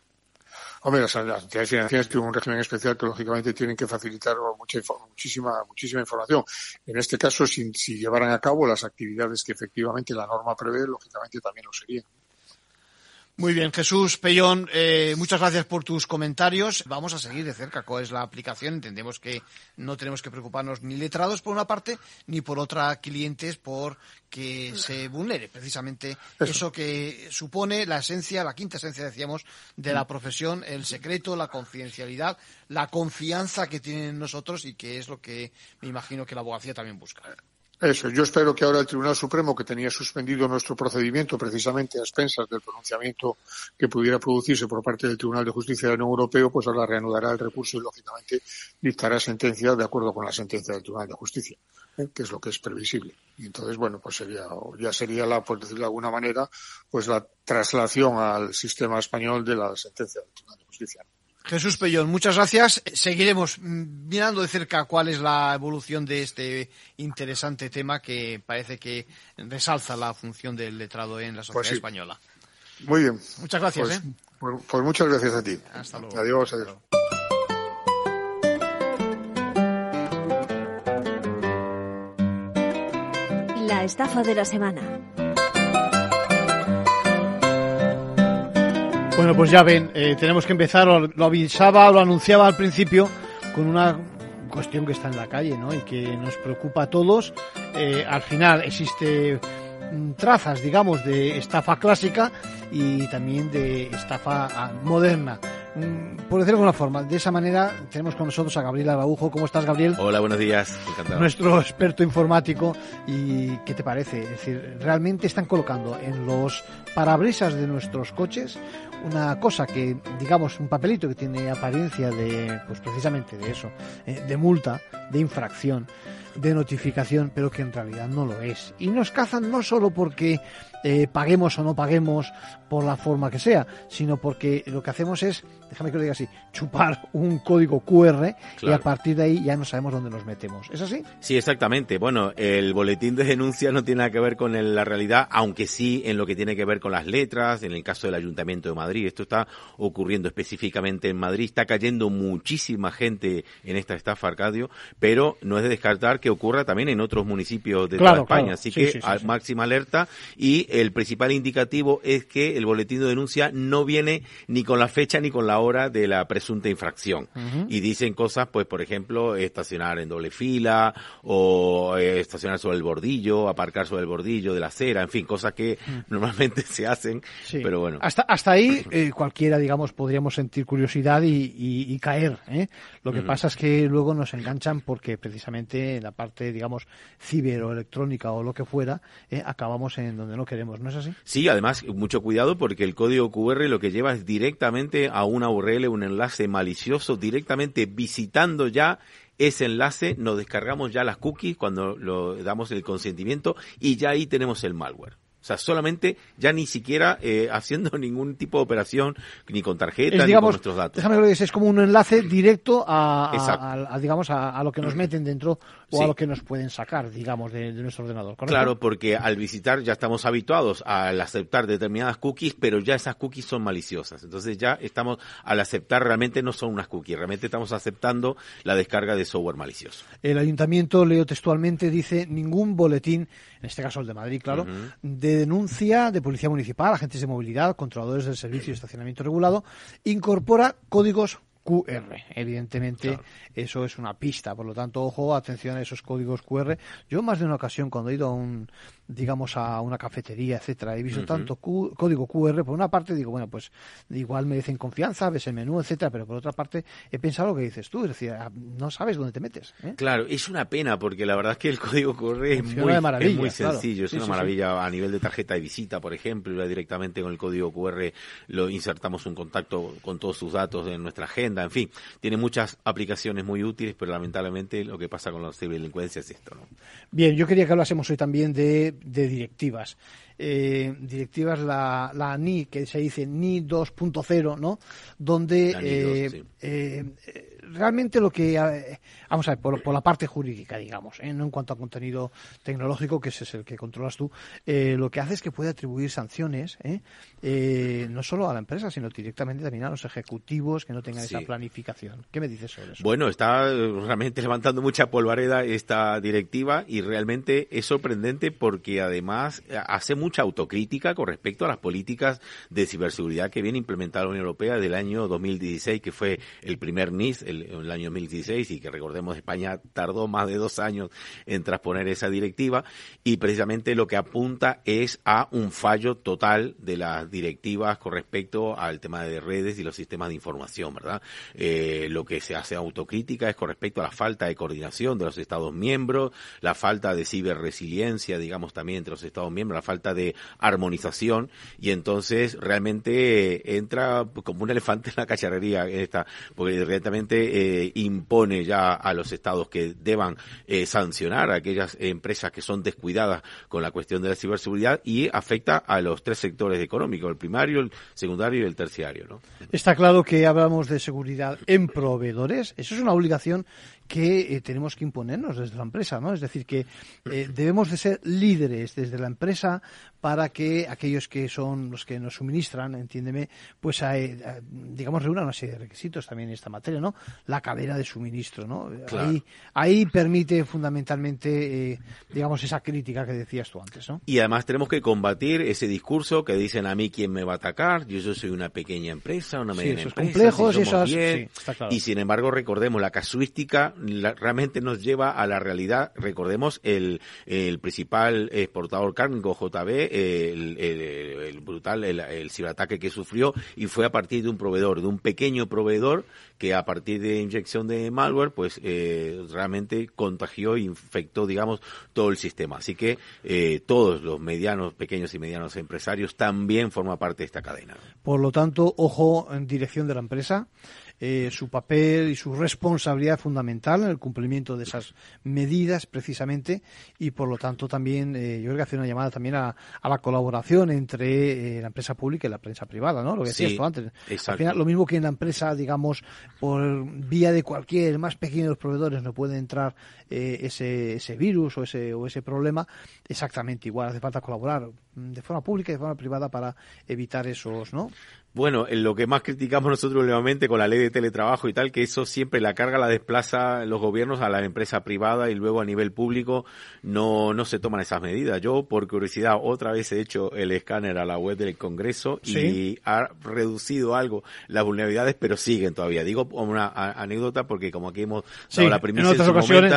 Hombre, las, las entidades financieras tienen un régimen especial que lógicamente tienen que facilitar mucha, muchísima, muchísima información. En este caso, si, si llevaran a cabo las actividades que efectivamente la norma prevé, lógicamente también lo serían. Muy bien, Jesús Pellón, eh, muchas gracias por tus comentarios. Vamos a seguir de cerca cuál es la aplicación. Entendemos que no tenemos que preocuparnos ni letrados por una parte, ni por otra clientes por que se vulnere precisamente eso. que supone la esencia, la quinta esencia, decíamos, de la profesión, el secreto, la confidencialidad, la confianza que tienen nosotros y que es lo que me imagino que la abogacía también busca. Eso, yo espero que ahora el Tribunal Supremo, que tenía suspendido nuestro procedimiento precisamente a expensas del pronunciamiento que pudiera producirse por parte del Tribunal de Justicia de la Unión Europea, pues ahora reanudará el recurso y lógicamente dictará sentencia de acuerdo con la sentencia del Tribunal de Justicia, ¿eh? que es lo que es previsible. Y entonces, bueno, pues sería, ya sería la, por decirlo de alguna manera, pues la traslación al sistema español de la sentencia del Tribunal de Justicia. Jesús Pellón, muchas gracias. Seguiremos mirando de cerca cuál es la evolución de este interesante tema que parece que resalza la función del letrado en la sociedad Pues sí. española. Muy bien. Muchas gracias. Pues, ¿eh? pues- pues muchas gracias a ti. Hasta luego. Adiós, adiós. La estafa de la semana. Bueno, pues ya ven, eh, tenemos que empezar, lo, avisaba, lo anunciaba al principio, con una cuestión que está en la calle, ¿no? Y que nos preocupa a todos. Eh, al final existe mm, trazas, digamos, de estafa clásica y también de estafa ah, moderna. Mm, Por decirlo de alguna forma, de esa manera tenemos con nosotros a Gabriel Araujo. ¿Cómo estás, Gabriel? Hola, buenos días. Encantado. nuestro experto informático. ¿Y qué te parece? Es decir, realmente están colocando en los parabrisas de nuestros coches una cosa que, digamos, un papelito que tiene apariencia de, pues precisamente de eso, eh, de multa, de infracción, de notificación, pero que en realidad no lo es. Y nos cazan no solo porque eh, paguemos o no paguemos por la forma que sea, sino porque lo que hacemos es, déjame que lo diga así, chupar un código QR y a partir de ahí ya no sabemos dónde nos metemos. ¿Es así? Sí, exactamente. Bueno, el boletín de denuncia no tiene nada que ver con la realidad, aunque sí en lo que tiene que ver con las letras, en el caso del Ayuntamiento de Madrid. Esto está ocurriendo específicamente en Madrid, está cayendo muchísima gente en esta estafa, Arcadio, pero no es de descartar que ocurra también en otros municipios de toda España. Así que máxima alerta y el principal indicativo es que el boletín de denuncia no viene ni con la fecha ni con la hora de la presunta infracción. Y dicen cosas, pues por ejemplo, estacionar en doble fila o eh, estacionar sobre el bordillo, aparcar sobre el bordillo de la acera, en fin, cosas que normalmente se hacen, pero bueno. Hasta, hasta ahí eh, cualquiera, digamos, podríamos sentir curiosidad y, caer. ¿eh? Lo que pasa es que luego nos enganchan porque precisamente en la parte, digamos, ciber o electrónica o lo que fuera, acabamos en donde no queremos, ¿no es así? Sí, además, mucho cuidado porque el código QR lo que lleva es directamente a una URL, un enlace malicioso, directamente visitando ya ese enlace, nos descargamos ya las cookies cuando lo damos el consentimiento y ya ahí tenemos el malware. O sea, solamente ya ni siquiera eh, haciendo ningún tipo de operación ni con tarjeta ni con nuestros datos. Déjame que es como un enlace directo a, digamos a, lo que nos meten dentro o a lo que nos pueden sacar, digamos, de, nuestro ordenador. Claro, porque al visitar ya estamos habituados al aceptar determinadas cookies, pero ya esas cookies son maliciosas. Entonces ya estamos al aceptar realmente no son unas cookies, realmente estamos aceptando la descarga de software malicioso. El ayuntamiento, leo textualmente, dice ningún boletín en este caso el de Madrid, claro, de denuncia de policía municipal, agentes de movilidad, controladores del servicio de estacionamiento regulado, incorpora códigos QR. Evidentemente, eso es una pista. Por lo tanto, ojo, atención a esos códigos QR. Yo más de una ocasión, cuando he ido a un, digamos, a una cafetería, etcétera, he visto tanto código QR. Por una parte, digo, bueno, pues igual me dicen confianza, ves el menú, etcétera. Pero por otra parte, he pensado lo que dices tú. Es decir, ah, no sabes dónde te metes. ¿eh? Claro, es una pena porque la verdad es que el código QR es muy, muy sencillo. Es una maravilla a nivel de tarjeta de visita, por ejemplo. Ya directamente con el código QR lo insertamos un contacto con todos sus datos en nuestra agenda en fin, tiene muchas aplicaciones muy útiles, pero lamentablemente lo que pasa con la ciberdelincuencia es esto. ¿no? Bien, yo quería que hablásemos hoy también de, directivas. Eh, directivas, la, la NI, que se dice NI 2.0, ¿no? Donde eh, eh, realmente lo que, eh, vamos a ver, por, la parte jurídica, digamos, no en cuanto a contenido tecnológico, que ese es el que controlas tú, eh, lo que hace es que puede atribuir sanciones, no solo a la empresa, sino directamente también a los ejecutivos que no tengan esa planificación. ¿Qué me dices sobre eso? Bueno, está realmente levantando mucha polvareda esta directiva y realmente es sorprendente porque además hace mucha autocrítica con respecto a las políticas de ciberseguridad que viene implementada la Unión Europea del año 2016, que fue el primer NIS, el, el año 2016 y que recordemos España tardó más de dos años en transponer esa directiva y precisamente lo que apunta es a un fallo total de las directivas con respecto al tema de redes y los sistemas de información, ¿verdad? Eh, lo que se hace autocrítica es con respecto a la falta de coordinación de los Estados miembros, la falta de ciberresiliencia, digamos, también entre los Estados miembros, la falta de armonización y entonces realmente entra como un elefante en la cacharrería esta, porque directamente eh, impone ya a los estados que deban eh, sancionar a aquellas empresas que son descuidadas con la cuestión de la ciberseguridad y afecta a los tres sectores económicos, el primario, el secundario y el terciario. ¿no? Está claro que hablamos de seguridad en proveedores. Eso es una obligación que eh, tenemos que imponernos desde la empresa, ¿no? Es decir, que eh, debemos de ser líderes desde la empresa para que aquellos que son los que nos suministran, entiéndeme, pues eh, digamos reúnan una serie de requisitos también en esta materia, ¿no? La cadena de suministro, ¿no? Ahí, ahí permite fundamentalmente, digamos, esa crítica que decías tú antes, ¿no? Y además tenemos que combatir ese discurso que dicen a mí quién me va a atacar, yo, soy una pequeña empresa, una mediana empresa, complejos, y sin embargo recordemos la casuística realmente nos lleva a la realidad. Recordemos el, el principal exportador cárnico, JB, el, el, brutal, el, ciberataque que sufrió y fue a partir de un proveedor, de un pequeño proveedor que a partir de inyección de malware, pues eh, realmente contagió e infectó, digamos, todo el sistema. Así que eh, todos los medianos, pequeños y medianos empresarios también forman parte de esta cadena. Por lo tanto, ojo en dirección de la empresa. Eh, su papel y su responsabilidad fundamental en el cumplimiento de esas medidas precisamente y por lo tanto también eh, yo creo que hace una llamada también a, la colaboración entre la empresa pública y la prensa privada, ¿no? Lo que decías tú antes. Al final, lo mismo que en la empresa, digamos, por vía de cualquier más pequeño de los proveedores no puede entrar ese, ese virus o ese, o ese problema, exactamente igual. Hace falta colaborar de forma pública y de forma privada para evitar esos, ¿no? Bueno, en lo que más criticamos nosotros nuevamente con la ley de teletrabajo y tal, que eso siempre la carga la desplaza los gobiernos a la empresa privada y luego a nivel público no, no se toman esas medidas. Yo, por curiosidad, otra vez he hecho el escáner a la web del Congreso y ha reducido algo las vulnerabilidades, pero siguen todavía. Digo una anécdota porque como aquí hemos dado la primicia en, otras ocasiones,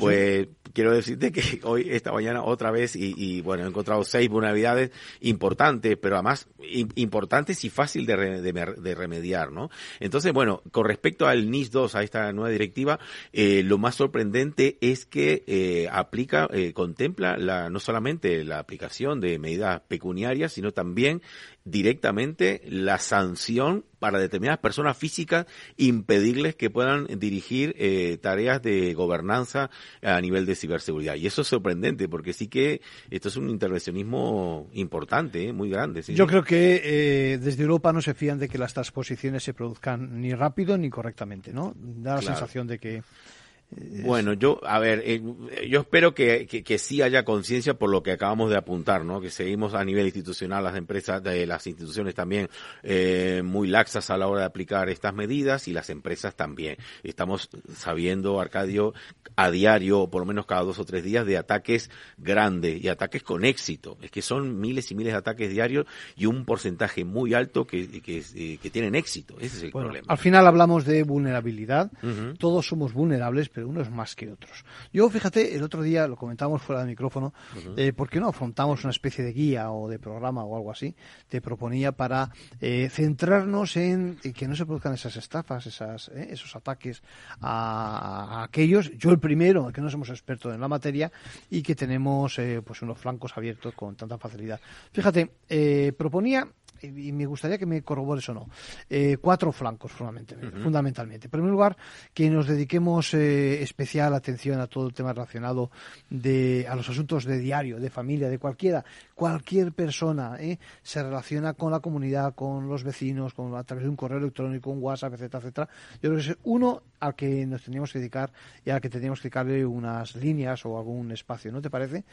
pues quiero decirte que hoy, esta mañana, otra vez, y, bueno, he encontrado seis vulnerabilidades importantes, pero además importantes y fáciles de, remediar, ¿no? Entonces, bueno, con respecto al NIS 2, a esta nueva directiva, eh, lo más sorprendente es que eh, aplica, eh, contempla la, no solamente la aplicación de medidas pecuniarias, sino también directamente la sanción para determinadas personas físicas, impedirles que puedan dirigir eh, tareas de gobernanza a nivel de ciberseguridad. Y eso es sorprendente, porque sí que esto es un intervencionismo importante, eh, muy grande. Yo creo que eh, desde Europa no se fían de que las transposiciones se produzcan ni rápido ni correctamente, ¿no? Da la sensación de que bueno, yo, a ver, eh, yo espero que, que, sí haya conciencia por lo que acabamos de apuntar, ¿no? Que seguimos a nivel institucional, las empresas, de las instituciones también eh, muy laxas a la hora de aplicar estas medidas y las empresas también. Estamos sabiendo, Arcadio, a diario, o por lo menos cada dos o tres días, de ataques grandes y ataques con éxito. Es que son miles y miles de ataques diarios y un porcentaje muy alto que, que, eh, tienen éxito. Ese es el problema. Al final hablamos de vulnerabilidad. Todos somos vulnerables pero unos más que otros. Yo, fíjate, el otro día lo comentábamos fuera del micrófono, eh, ¿por qué no afrontamos una especie de guía o de programa o algo así? Te proponía para eh, centrarnos en que no se produzcan esas estafas, esas, eh, esos ataques a, aquellos, yo el primero, que no somos expertos en la materia y que tenemos pues unos flancos abiertos con tanta facilidad. Fíjate, proponía y me gustaría que me corrobores o no, eh, cuatro flancos fundamentalmente, fundamentalmente. En primer lugar, que nos dediquemos eh, especial atención a todo el tema relacionado de, a los asuntos de diario, de familia, de cualquiera, cualquier persona eh, se relaciona con la comunidad, con los vecinos, con, a través de un correo electrónico, un WhatsApp, etcétera, etcétera. Yo creo que es uno al que nos teníamos que dedicar y al que teníamos que dedicarle unas líneas o algún espacio, ¿no te parece?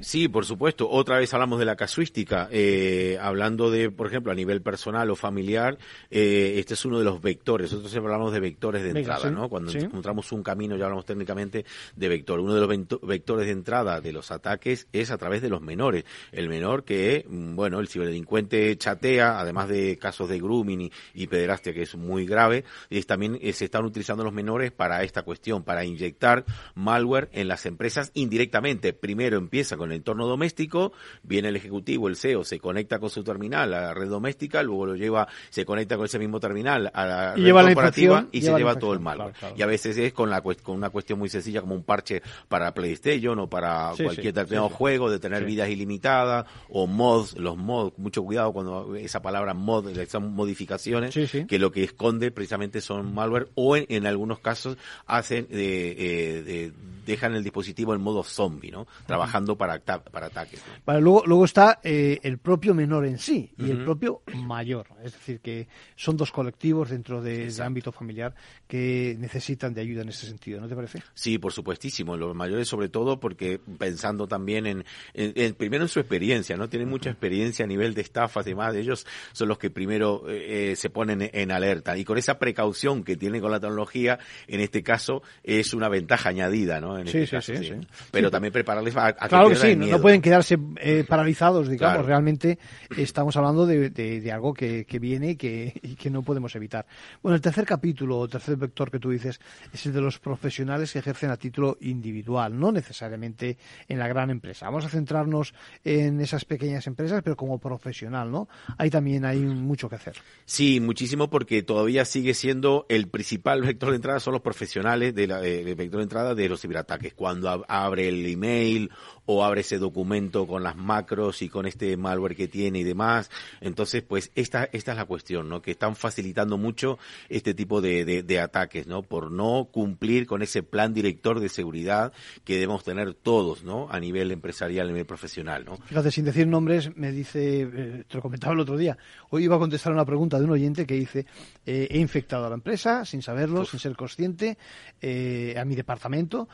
Sí, por supuesto. Otra vez hablamos de la casuística, eh, hablando de, por ejemplo, a nivel personal o familiar, eh, este es uno de los vectores. Nosotros siempre hablamos de vectores de entrada, ¿no? Cuando encontramos un camino, ya hablamos técnicamente de vector. Uno de los vectores de entrada de los ataques es a través de los menores. El menor que, mm, bueno, el ciberdelincuente chatea, además de casos de grooming y, pederastia, que es muy grave, es también eh, se están utilizando los menores para esta cuestión, para inyectar malware en las empresas indirectamente. Primero empieza con el entorno doméstico, viene el ejecutivo, el CEO, se conecta con su terminal a la red doméstica, luego lo lleva, se conecta con ese mismo terminal a la red corporativa y se lleva todo el malware. Y a veces es con, la, con una cuestión muy sencilla como un parche para PlayStation o para cualquier determinado juego de tener vidas ilimitadas o mods, los mods, mucho cuidado cuando esa palabra mod, son modificaciones, que lo que esconde precisamente son malware o en, algunos casos hacen eh, eh, dejan el dispositivo en modo zombie, ¿no? Trabajando para, para ataques. luego, luego está eh, el propio menor en sí y el propio mayor. Es decir, que son dos colectivos dentro del ámbito familiar que necesitan de ayuda en ese sentido, ¿no te parece? Sí, por supuestísimo. Los mayores sobre todo porque pensando también en, en, primero en su experiencia, ¿no? Tienen mucha experiencia a nivel de estafas y demás. Ellos son los que primero eh, se ponen en alerta y con esa precaución que tienen con la tecnología, en este caso es una ventaja añadida, ¿no? En este sí, sí, sí, Pero también prepararles a, a Claro que sí, no, pueden quedarse eh, paralizados, digamos. Realmente estamos hablando de, de, algo que, que viene y que, y que no podemos evitar. Bueno, el tercer capítulo, o tercer vector que tú dices, es el de los profesionales que ejercen a título individual, no necesariamente en la gran empresa. Vamos a centrarnos en esas pequeñas empresas, pero como profesional, ¿no? Ahí también hay mucho que hacer. Sí, muchísimo porque todavía sigue siendo el principal vector de entrada son los profesionales de la, eh, vector de entrada de los ciberataques. Cuando abre el email o abre ese documento con las macros y con este malware que tiene y demás. Entonces, pues esta, esta es la cuestión, ¿no? Que están facilitando mucho este tipo de, de, ataques, ¿no? Por no cumplir con ese plan director de seguridad que debemos tener todos, ¿no? A nivel empresarial, a nivel profesional, ¿no? Fíjate, sin decir nombres, me dice, eh, te lo comentaba el otro día, hoy iba a contestar una pregunta de un oyente que dice, eh, he infectado a la empresa sin saberlo, sin ser consciente, eh, a mi departamento,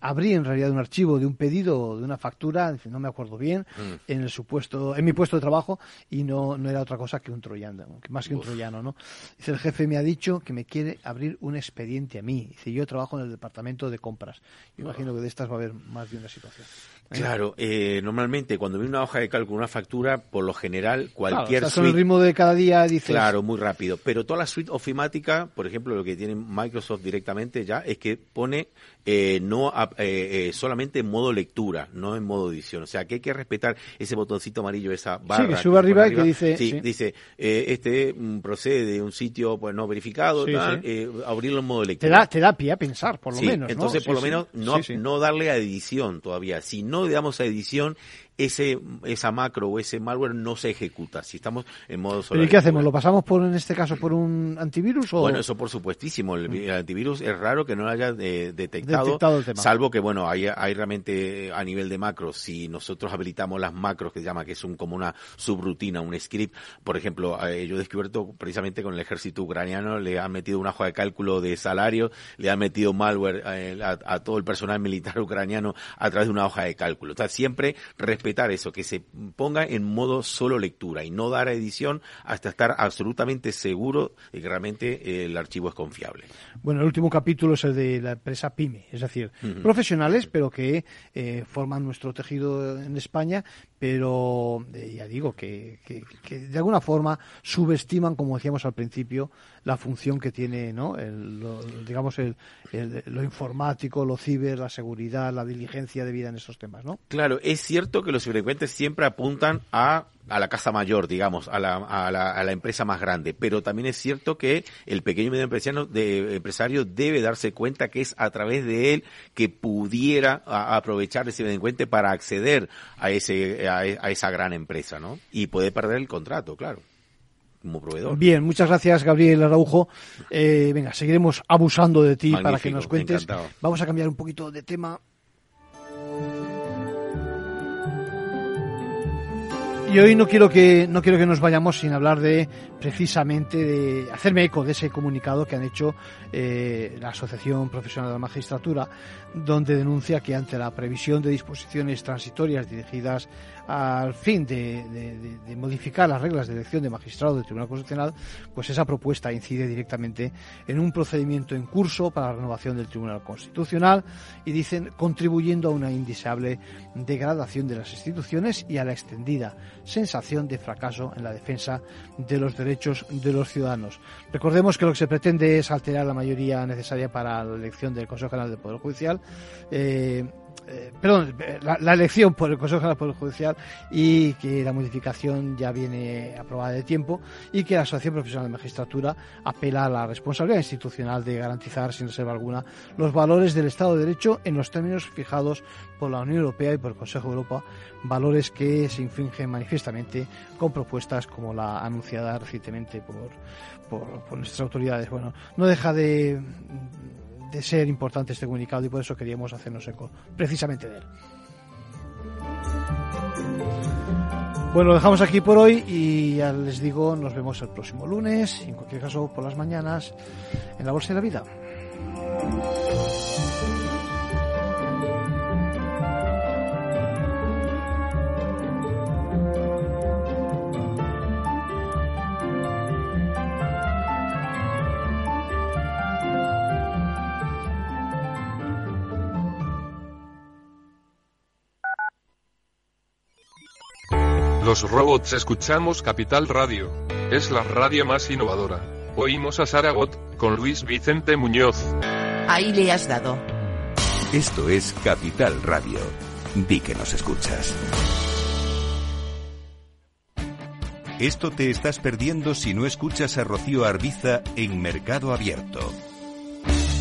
abrí en realidad un archivo de un pedido de una factura, no me acuerdo bien, mm. en el supuesto, en mi puesto de trabajo y no, no era otra cosa que un troyano, más que un troyano, ¿no? Dice, el jefe me ha dicho que me quiere abrir un expediente a mí. Dice, yo trabajo en el departamento de compras. Yo imagino que de estas va a haber más de una situación. Claro, eh, normalmente cuando viene una hoja de cálculo, una factura, por lo general cualquier claro, suite... el ritmo de cada día dices... Claro, muy rápido. Pero toda la suite ofimática, por ejemplo, lo que tiene Microsoft directamente ya es que pone eh, no eh, eh, solamente en modo lectura, no en modo edición. O sea, que hay que respetar ese botoncito amarillo, esa barra. Sí, que sube arriba, y que dice... Sí, dice, eh, este mm, procede de un sitio pues no verificado, eh, abrirlo en modo lectura. Te da, te da pie a pensar, por lo menos, entonces por lo menos no, no darle a edición todavía. Si no le damos a edición, ese esa macro o ese malware no se ejecuta si estamos en modo solo. ¿Y qué hacemos? ¿Lo pasamos por en este caso por un antivirus o Bueno, eso por supuestísimo, el, antivirus es raro que no lo haya eh, detectado, salvo que bueno, hay, hay realmente a nivel de macros si nosotros habilitamos las macros que se llama que es un como una subrutina, un script, por ejemplo, eh, yo he descubierto precisamente con el ejército ucraniano le han metido una hoja de cálculo de salario, le han metido malware eh, a, todo el personal militar ucraniano a través de una hoja de cálculo. O sea, siempre respetar eso, que se ponga en modo solo lectura y no dar a edición hasta estar absolutamente seguro de que realmente eh, el archivo es confiable. Bueno, el último capítulo es el de la empresa PYME, es decir, profesionales, pero que eh, forman nuestro tejido en España, pero eh, ya digo que, que, de alguna forma subestiman, como decíamos al principio, la función que tiene, ¿no? El, lo, digamos, el, lo informático, lo ciber, la seguridad, la diligencia de vida en esos temas, ¿no? Claro, es cierto que los ciberdelincuentes siempre apuntan a a la casa mayor, digamos, a la, a, la, a la, empresa más grande. Pero también es cierto que el pequeño y medio empresario, de, empresario debe darse cuenta que es a través de él que pudiera aprovechar ese delincuente para acceder a, ese, a, a esa gran empresa, ¿no? Y puede perder el contrato, claro. Bien, muchas gracias Gabriel Araujo. Eh, venga, seguiremos abusando de ti para que nos cuentes. Vamos a cambiar un poquito de tema. Y hoy no quiero que no quiero que nos vayamos sin hablar de precisamente de hacerme eco de ese comunicado que han hecho eh, la Asociación Profesional de la Magistratura, donde denuncia que ante la previsión de disposiciones transitorias dirigidas al fin de, modificar las reglas de elección de magistrado del Tribunal Constitucional, pues esa propuesta incide directamente en un procedimiento en curso para la renovación del Tribunal Constitucional y dicen contribuyendo a una indeseable degradación de las instituciones y a la extendida sensación de fracaso en la defensa de los derechos de los ciudadanos. Recordemos que lo que se pretende es alterar la mayoría necesaria para la elección del Consejo General del Poder Judicial. Eh, eh, perdón, la, elección por el Consejo General del Poder Judicial y que la modificación ya viene aprobada de tiempo y que la Asociación Profesional de Magistratura apela a la responsabilidad institucional de garantizar sin reserva alguna los valores del Estado de Derecho en los términos fijados por la Unión Europea y por el Consejo de Europa, valores que se infringen manifiestamente con propuestas como la anunciada recientemente por, por nuestras autoridades. Bueno, no deja de ser importante este comunicado y por eso queríamos hacernos eco precisamente de él. Bueno, lo dejamos aquí por hoy y ya les digo, nos vemos el próximo lunes y en cualquier caso por las mañanas en la Bolsa de la Vida. Los robots escuchamos Capital Radio. Es la radio más innovadora. Oímos a Saragot, con Luis Vicente Muñoz. Ahí le has dado. Esto es Capital Radio. Di que nos escuchas. Esto te estás perdiendo si no escuchas a Rocío Arbiza en Mercado Abierto.